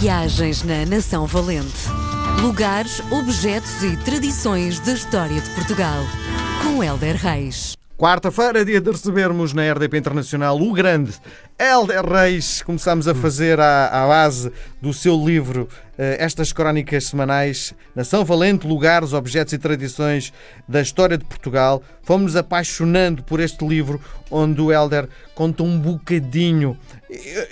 Viagens na Nação Valente. Lugares, objetos e tradições da história de Portugal. Com Helder Reis. Quarta-feira, dia de recebermos na RDP Internacional o grande Helder Reis. Começamos a fazer à, à base do seu livro eh, estas crónicas semanais Nação Valente, Lugares, Objetos e Tradições da História de Portugal. Fomos apaixonando por este livro, onde o Helder conta um bocadinho.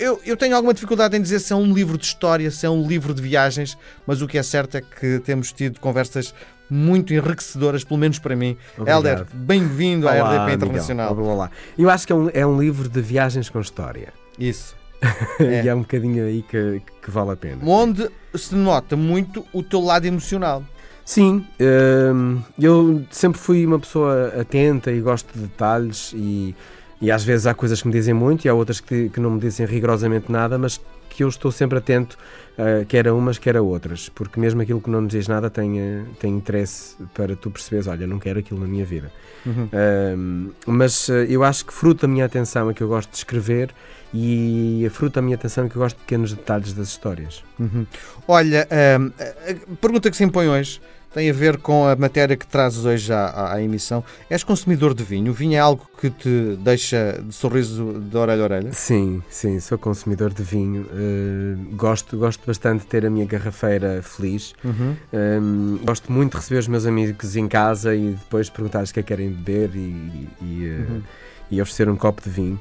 Eu, eu, tenho alguma dificuldade em dizer se é um livro de história, se é um livro de viagens, mas o que é certo é que temos tido conversas muito enriquecedoras, pelo menos para mim. Obrigado. Helder, bem-vindo à RDP Internacional. Miguel. Olá, olá. Eu acho que é um, é um livro de viagens com história. Isso. e é um bocadinho aí que, que vale a pena. Onde se nota muito o teu lado emocional. Sim, hum, eu sempre fui uma pessoa atenta e gosto de detalhes e, e às vezes há coisas que me dizem muito e há outras que, que não me dizem rigorosamente nada, mas que eu estou sempre atento, uh, quer a umas, quer a outras, porque mesmo aquilo que não nos diz nada tem, uh, tem interesse para tu perceberes, olha, não quero aquilo na minha vida. Uhum. Uh, mas eu acho que fruto da minha atenção é que eu gosto de escrever e a fruto da minha atenção é que eu gosto de pequenos detalhes das histórias. Uhum. Olha, a pergunta que se impõe hoje tem a ver com a matéria que trazes hoje à, à, emissão. És consumidor de vinho? O vinho é algo que te deixa de sorriso de orelha a orelha? Sim, sim, sou consumidor de vinho. Uh, gosto, gosto bastante de ter a minha garrafeira feliz. Uhum. Um, gosto muito de receber os meus amigos em casa e depois perguntar-lhes o que é que querem beber e, e, uh, uhum. e oferecer um copo de vinho.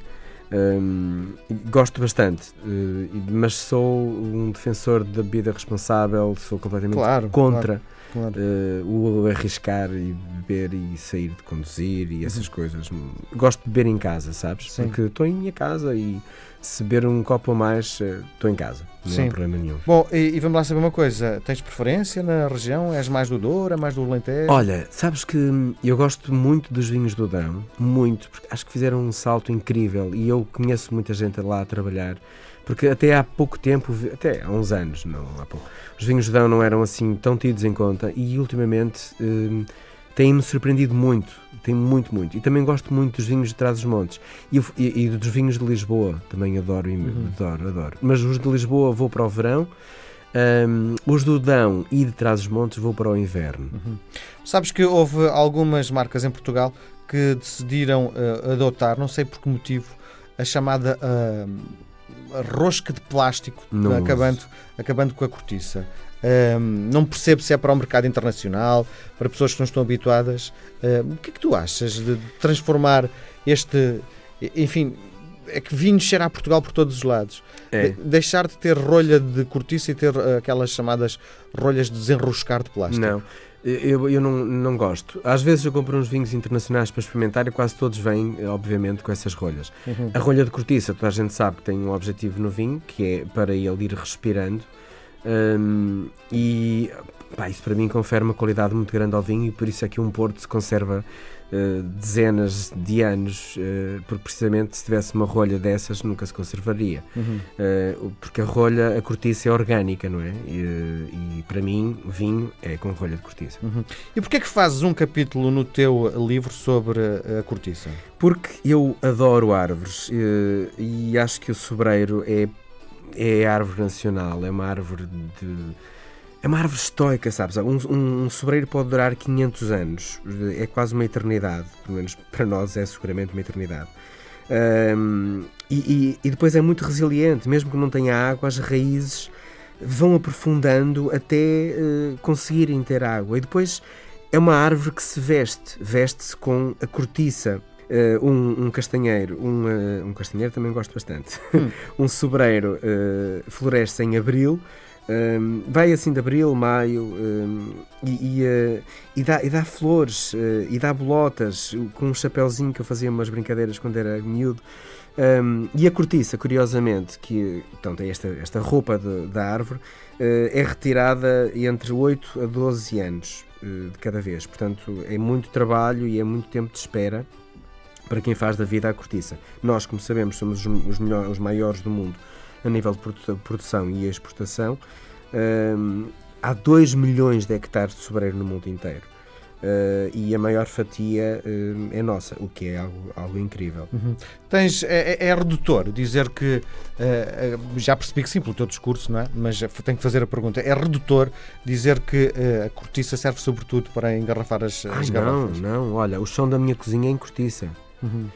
Um, gosto bastante, uh, mas sou um defensor da bebida responsável, sou completamente claro, contra. Claro claro. uh, o arriscar e beber e sair de conduzir e essas uhum. coisas. Gosto de beber em casa, sabes? Sim. Porque estou em minha casa e se beber um copo a mais, estou em casa, não Sim. há problema nenhum. Bom, e, e, vamos lá saber uma coisa: tens preferência na região? És mais do Douro, é mais do Alentejo? Olha, sabes que eu gosto muito dos vinhos do Dão, muito, porque acho que fizeram um salto incrível e eu conheço muita gente lá a trabalhar. Porque até há pouco tempo, até há uns anos, não há pouco, os vinhos do Dão não eram assim tão tidos em conta e ultimamente hum, têm-me surpreendido muito, tem muito, muito. E também gosto muito dos vinhos de Trás-os-Montes e, e, e, dos vinhos de Lisboa, também adoro, uhum. adoro, adoro. Mas os de Lisboa vou para o verão, um, os do Dão e de Trás-os-Montes vou para o inverno. Uhum. Sabes que houve algumas marcas em Portugal que decidiram uh, adotar, não sei por que motivo, a chamada... Uh, rosca de plástico acabando, acabando com a cortiça. Um, não percebo se é para o mercado internacional, para pessoas que não estão habituadas. Um, o que é que tu achas de transformar este. Enfim, é que vinho cheira a Portugal por todos os lados. É. De deixar de ter rolha de cortiça e ter aquelas chamadas rolhas de desenroscar de plástico. Não. Eu, eu não, não gosto. Às vezes eu compro uns vinhos internacionais para experimentar e quase todos vêm, obviamente, com essas rolhas. Uhum. A rolha de cortiça, toda a gente sabe que tem um objetivo no vinho, que é para ele ir respirando. Um, e pá, isso para mim confere uma qualidade muito grande ao vinho e por isso é que um Porto se conserva uh, dezenas de anos, uh, porque precisamente se tivesse uma rolha dessas nunca se conservaria. Uhum. Uh, porque a rolha, a cortiça é orgânica, não é? E, e, para mim, vinho é com rolha de cortiça. Uhum. E porquê é que fazes um capítulo no teu livro sobre a, cortiça? Porque eu adoro árvores e acho que o sobreiro é é a árvore nacional, é uma árvore de. É uma árvore estoica, sabes? Um, um, um sobreiro pode durar 500 anos, é quase uma eternidade, pelo menos para nós é seguramente uma eternidade. Um, e, e, e, depois é muito resiliente, mesmo que não tenha água, as raízes vão aprofundando até uh, conseguirem ter água. E depois é uma árvore que se veste, veste-se com a cortiça. Uh, um, um, castanheiro, um, uh, um castanheiro também gosto bastante. Hum. um sobreiro floresce em abril, um, vai assim de abril, maio um, e, e, e, dá, e dá flores e dá bolotas com um chapéuzinho que eu fazia umas brincadeiras quando era miúdo. Um, e a cortiça, curiosamente, que então, tem esta, esta roupa de, da árvore, é retirada entre 8 a 12 anos de cada vez. Portanto, é muito trabalho e é muito tempo de espera para quem faz da vida a cortiça. Nós, como sabemos, somos os, melhores, os maiores do mundo a nível de produção e exportação. Um, há 2 milhões de hectares de sobreiro no mundo inteiro. Uh, e a maior fatia uh, é nossa, o que é algo, algo incrível. Uhum. Tens, é, é, é, redutor dizer que, uh, já percebi que sim, pelo teu discurso, não é? mas tenho que fazer a pergunta, é redutor dizer que a cortiça serve sobretudo para engarrafar as, as garrafas? Não, não, olha, o chão da minha cozinha é em cortiça. Uhum.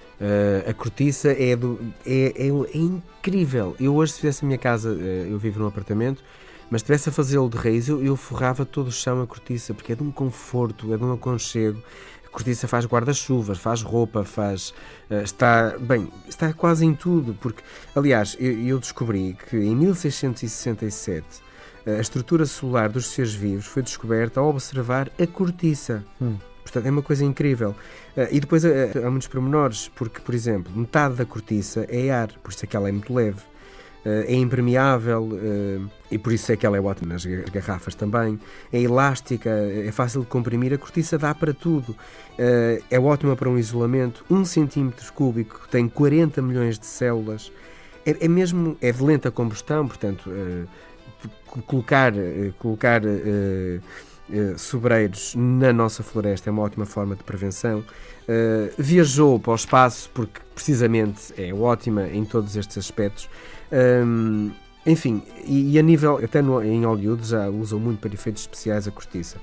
a cortiça é, do, é, é, é, incrível. Eu hoje, se fizesse a minha casa, eu vivo num apartamento, mas tivesse a fazê-lo de raiz, eu, eu forrava todo o chão a cortiça, porque é de um conforto, é de um aconchego. A cortiça faz guarda-chuvas, faz roupa, faz. Uh, está. Bem, está quase em tudo, porque, aliás, eu, eu descobri que em 1667 eh, a estrutura celular dos seres vivos foi descoberta ao observar a cortiça. Hum. Portanto, é uma coisa incrível. Uh, e depois uh, há muitos pormenores, porque, por exemplo, metade da cortiça é ar, por isso é que ela é muito leve. Eh, é impermeável eh, e por isso é que ela é ótima nas garrafas também. É elástica, é fácil de comprimir, a cortiça dá para tudo. Eh, é ótima para um isolamento. Um centímetro cúbico tem 40 milhões de células. É, é mesmo é de lenta combustão, portanto, colocar, colocar sobreiros na nossa floresta é uma ótima forma de prevenção. Uh, viajou para o espaço porque precisamente é ótima em todos estes aspectos. Um, enfim, e, e, a nível, até no, em Hollywood já usam muito para efeitos especiais a cortiça.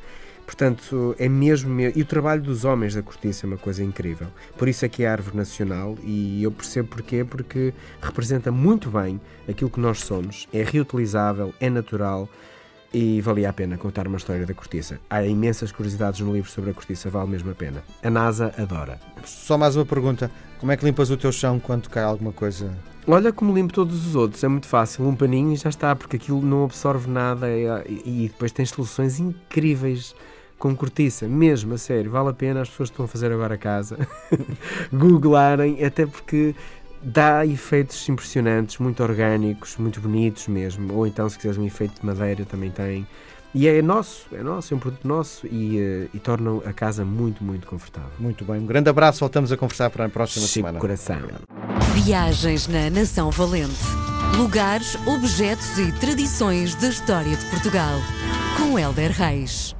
Portanto, é mesmo. E o trabalho dos homens da cortiça é uma coisa incrível. Por isso é que é árvore nacional e eu percebo porquê, porque representa muito bem aquilo que nós somos. É reutilizável, é natural e valia a pena contar uma história da cortiça. Há imensas curiosidades no livro sobre a cortiça, vale mesmo a pena. A NASA adora. Só mais uma pergunta: como é que limpas o teu chão quando cai alguma coisa? Olha como limpo todos os outros, é muito fácil, um paninho e já está, porque aquilo não absorve nada e, e depois tens soluções incríveis com cortiça, mesmo, a sério, vale a pena as pessoas que estão a fazer agora a casa googlarem, até porque dá efeitos impressionantes, muito orgânicos, muito bonitos mesmo. Ou então, se quiseres um efeito de madeira, também tem. E é nosso, é nosso, é um produto nosso e, uh, e torna a casa muito, muito confortável. Muito bem, um grande abraço, voltamos a conversar para a próxima Chico semana. coração. Viagens na Nação Valente. Lugares, objetos e tradições da história de Portugal. Com Helder Reis.